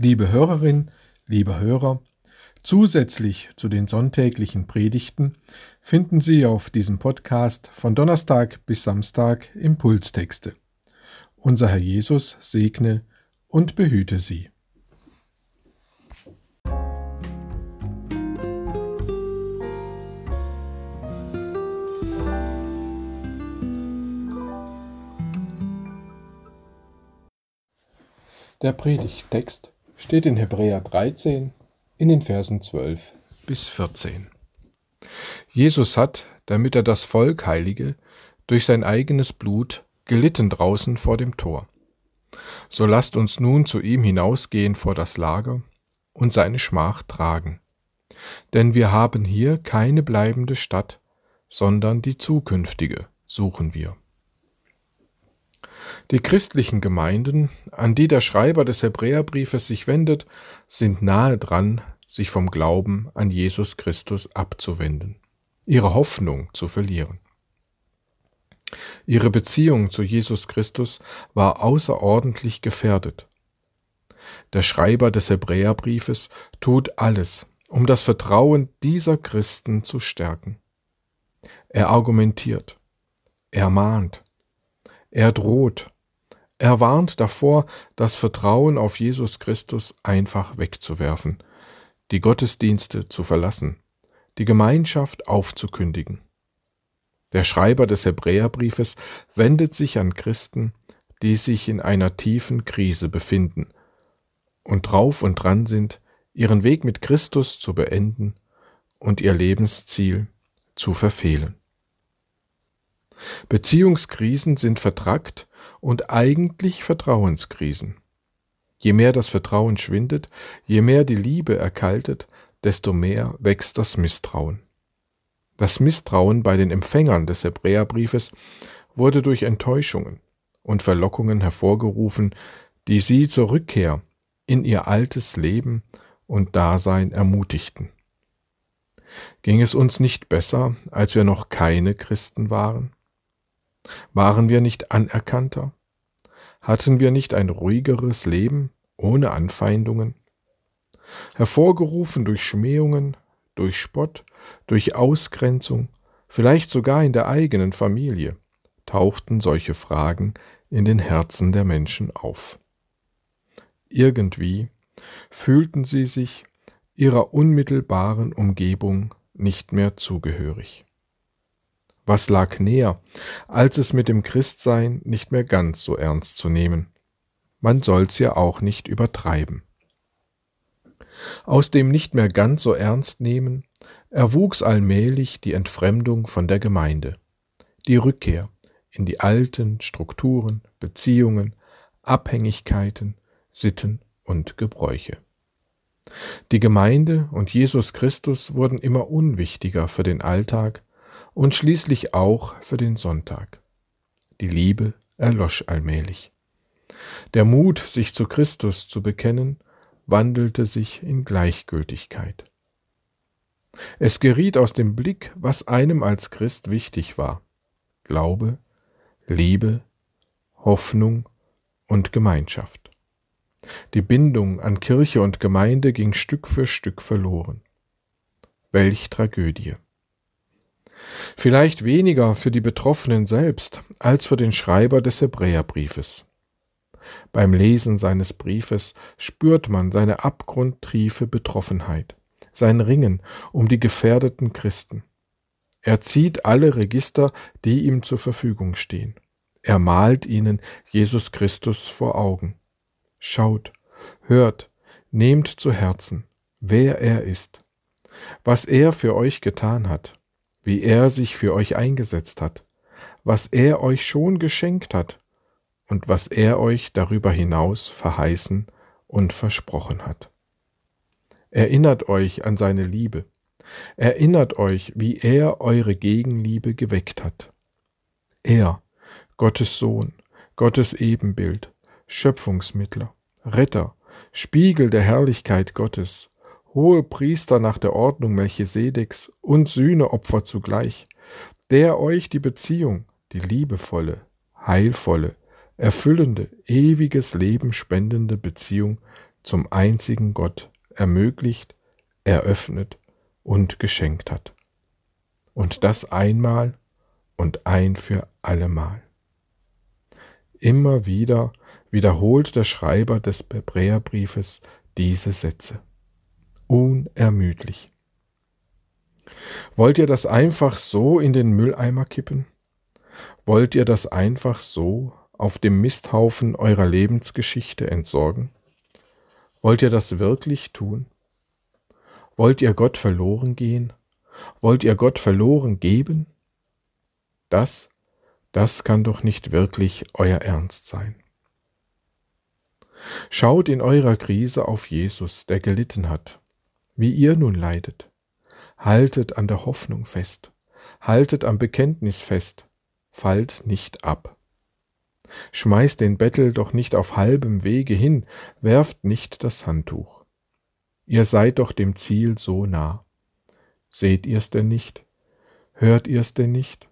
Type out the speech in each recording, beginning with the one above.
Liebe Hörerin, liebe Hörer, zusätzlich zu den sonntäglichen Predigten finden Sie auf diesem Podcast von Donnerstag bis Samstag Impulstexte. Unser Herr Jesus segne und behüte Sie. Der Predigttext steht in Hebräer 13 in den Versen 12 bis 14. Jesus hat, damit er das Volk heilige, durch sein eigenes Blut gelitten draußen vor dem Tor. So lasst uns nun zu ihm hinausgehen vor das Lager und seine Schmach tragen. Denn wir haben hier keine bleibende Stadt, sondern die zukünftige suchen wir. Die christlichen Gemeinden, an die der Schreiber des Hebräerbriefes sich wendet, sind nahe dran, sich vom Glauben an Jesus Christus abzuwenden, ihre Hoffnung zu verlieren. Ihre Beziehung zu Jesus Christus war außerordentlich gefährdet. Der Schreiber des Hebräerbriefes tut alles, um das Vertrauen dieser Christen zu stärken. Er argumentiert, er mahnt, er droht. Er warnt davor, das Vertrauen auf Jesus Christus einfach wegzuwerfen, die Gottesdienste zu verlassen, die Gemeinschaft aufzukündigen. Der Schreiber des Hebräerbriefes wendet sich an Christen, die sich in einer tiefen Krise befinden und drauf und dran sind, ihren Weg mit Christus zu beenden und ihr Lebensziel zu verfehlen. Beziehungskrisen sind vertrackt und eigentlich Vertrauenskrisen. Je mehr das Vertrauen schwindet, je mehr die Liebe erkaltet, desto mehr wächst das Misstrauen. Das Misstrauen bei den Empfängern des Hebräerbriefes wurde durch Enttäuschungen und Verlockungen hervorgerufen, die sie zur Rückkehr in ihr altes Leben und Dasein ermutigten. Ging es uns nicht besser, als wir noch keine Christen waren? Waren wir nicht anerkannter? Hatten wir nicht ein ruhigeres Leben ohne Anfeindungen? Hervorgerufen durch Schmähungen, durch Spott, durch Ausgrenzung, vielleicht sogar in der eigenen Familie, tauchten solche Fragen in den Herzen der Menschen auf. Irgendwie fühlten sie sich ihrer unmittelbaren Umgebung nicht mehr zugehörig. Was lag näher, als es mit dem Christsein nicht mehr ganz so ernst zu nehmen? Man soll's ja auch nicht übertreiben. Aus dem nicht mehr ganz so ernst nehmen erwuchs allmählich die Entfremdung von der Gemeinde, die Rückkehr in die alten Strukturen, Beziehungen, Abhängigkeiten, Sitten und Gebräuche. Die Gemeinde und Jesus Christus wurden immer unwichtiger für den Alltag und schließlich auch für den Sonntag. Die Liebe erlosch allmählich. Der Mut, sich zu Christus zu bekennen, wandelte sich in Gleichgültigkeit. Es geriet aus dem Blick, was einem als Christ wichtig war. Glaube, Liebe, Hoffnung und Gemeinschaft. Die Bindung an Kirche und Gemeinde ging Stück für Stück verloren. Welch Tragödie. Vielleicht weniger für die Betroffenen selbst als für den Schreiber des Hebräerbriefes. Beim Lesen seines Briefes spürt man seine abgrundtiefe Betroffenheit, sein Ringen um die gefährdeten Christen. Er zieht alle Register, die ihm zur Verfügung stehen. Er malt ihnen Jesus Christus vor Augen. Schaut, hört, nehmt zu Herzen, wer er ist, was er für euch getan hat, wie er sich für euch eingesetzt hat, was er euch schon geschenkt hat und was er euch darüber hinaus verheißen und versprochen hat. Erinnert euch an seine Liebe, erinnert euch, wie er eure Gegenliebe geweckt hat. Er, Gottes Sohn, Gottes Ebenbild, Schöpfungsmittler, Retter, Spiegel der Herrlichkeit Gottes, hohe Priester nach der Ordnung Melchisedeks und Sühneopfer zugleich, der euch die Beziehung, die liebevolle, heilvolle, erfüllende, ewiges Leben spendende Beziehung zum einzigen Gott ermöglicht, eröffnet und geschenkt hat. Und das einmal und ein für allemal. Immer wieder wiederholt der Schreiber des Hebräerbriefes diese Sätze. Unermüdlich. Wollt ihr das einfach so in den Mülleimer kippen? Wollt ihr das einfach so auf dem Misthaufen eurer Lebensgeschichte entsorgen? Wollt ihr das wirklich tun? Wollt ihr Gott verloren gehen? Wollt ihr Gott verloren geben? Das, das kann doch nicht wirklich euer Ernst sein. Schaut in eurer Krise auf Jesus, der gelitten hat, wie ihr nun leidet. Haltet an der Hoffnung fest, haltet am Bekenntnis fest, fallt nicht ab. Schmeißt den Bettel doch nicht auf halbem Wege hin, werft nicht das Handtuch. Ihr seid doch dem Ziel so nah. Seht ihr's denn nicht? Hört ihr's denn nicht?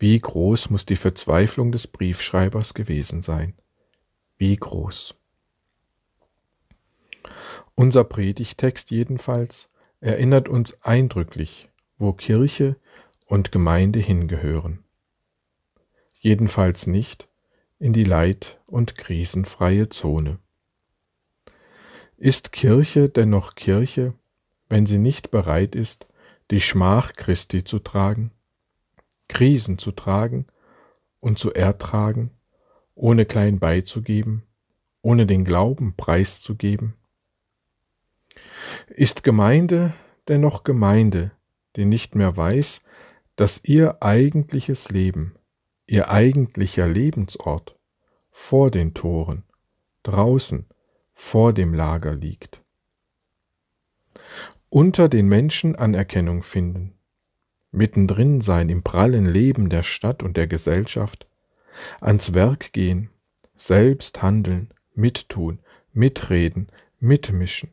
Wie groß muss die Verzweiflung des Briefschreibers gewesen sein? Wie groß? Unser Predigtext jedenfalls erinnert uns eindrücklich, wo Kirche und Gemeinde hingehören. Jedenfalls nicht in die leid- und krisenfreie Zone. Ist Kirche dennoch Kirche, wenn sie nicht bereit ist, die Schmach Christi zu tragen, Krisen zu tragen und zu ertragen, ohne klein beizugeben, ohne den Glauben preiszugeben? Ist Gemeinde dennoch Gemeinde, die nicht mehr weiß, dass ihr eigentliches Leben, ihr eigentlicher Lebensort vor den Toren, draußen, vor dem Lager liegt? Unter den Menschen Anerkennung finden, mittendrin sein im prallen Leben der Stadt und der Gesellschaft, ans Werk gehen, selbst handeln, mittun, mitreden, mitmischen,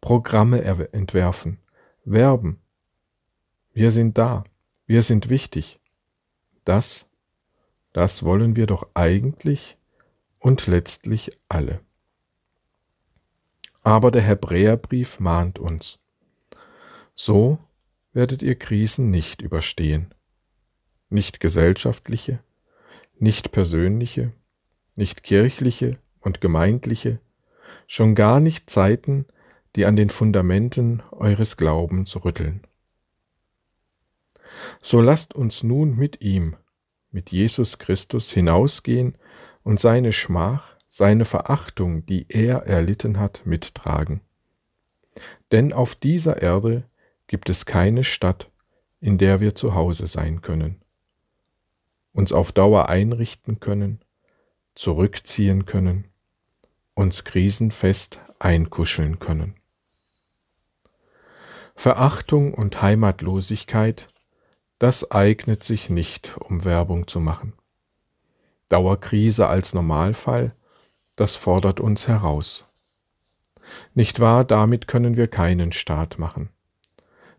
Programme entwerfen, werben. Wir sind da, wir sind wichtig. Das, das wollen wir doch eigentlich und letztlich alle. Aber der Hebräerbrief mahnt uns. So werdet ihr Krisen nicht überstehen. Nicht gesellschaftliche, nicht persönliche, nicht kirchliche und gemeindliche, schon gar nicht Zeiten, die an den Fundamenten eures Glaubens rütteln. So lasst uns nun mit ihm, mit Jesus Christus hinausgehen und seine Schmach, seine Verachtung, die er erlitten hat, mittragen. Denn auf dieser Erde gibt es keine Stadt, in der wir zu Hause sein können, uns auf Dauer einrichten können, zurückziehen können, uns krisenfest einkuscheln können. Verachtung und Heimatlosigkeit, das eignet sich nicht, um Werbung zu machen. Dauerkrise als Normalfall, das fordert uns heraus. Nicht wahr, damit können wir keinen Staat machen.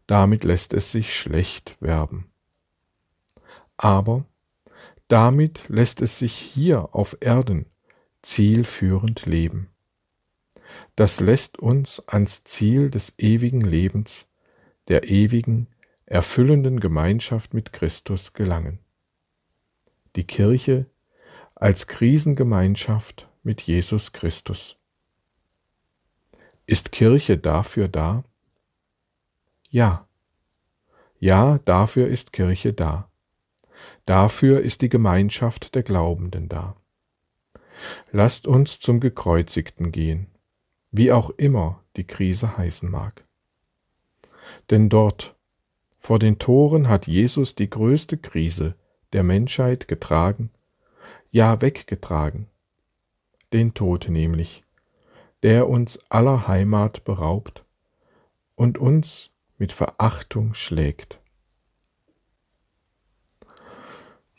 Damit lässt es sich schlecht werben. Aber damit lässt es sich hier auf Erden zielführend leben. Das lässt uns ans Ziel des ewigen Lebens, der ewigen, erfüllenden Gemeinschaft mit Christus gelangen. Die Kirche als Krisengemeinschaft mit Jesus Christus. Ist Kirche dafür da? Ja. Ja, dafür ist Kirche da. Dafür ist die Gemeinschaft der Glaubenden da. Lasst uns zum Gekreuzigten gehen, wie auch immer die Krise heißen mag. Denn dort, vor den Toren, hat Jesus die größte Krise der Menschheit getragen, ja weggetragen, den Tod nämlich, der uns aller Heimat beraubt und uns mit Verachtung schlägt.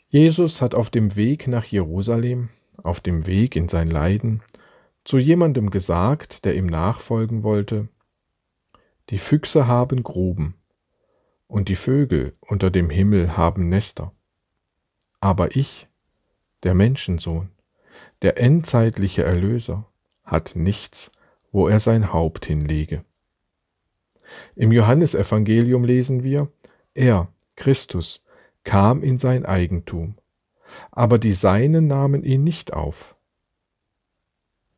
Jesus hat auf dem Weg nach Jerusalem, auf dem Weg in sein Leiden, zu jemandem gesagt, der ihm nachfolgen wollte, die Füchse haben Gruben und die Vögel unter dem Himmel haben Nester. Aber ich, der Menschensohn, der endzeitliche Erlöser, hat nichts, wo er sein Haupt hinlege. Im Johannesevangelium lesen wir, er, Christus, kam in sein Eigentum, aber die Seinen nahmen ihn nicht auf.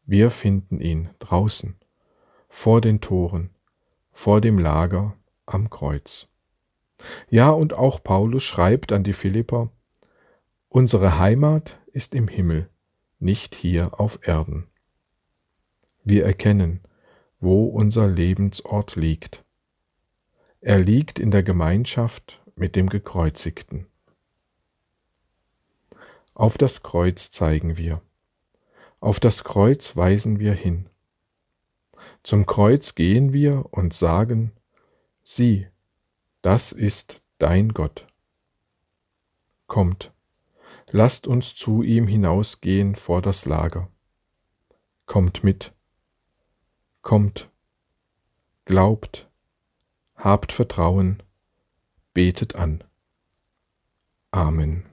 Wir finden ihn draußen, vor den Toren, vor dem Lager am Kreuz. Ja, und auch Paulus schreibt an die Philipper, unsere Heimat ist im Himmel, nicht hier auf Erden. Wir erkennen, wo unser Lebensort liegt. Er liegt in der Gemeinschaft mit dem Gekreuzigten. Auf das Kreuz zeigen wir. Auf das Kreuz weisen wir hin. Zum Kreuz gehen wir und sagen, sieh, das ist dein Gott. Kommt, lasst uns zu ihm hinausgehen vor das Lager. Kommt mit, kommt, glaubt, habt Vertrauen, betet an. Amen.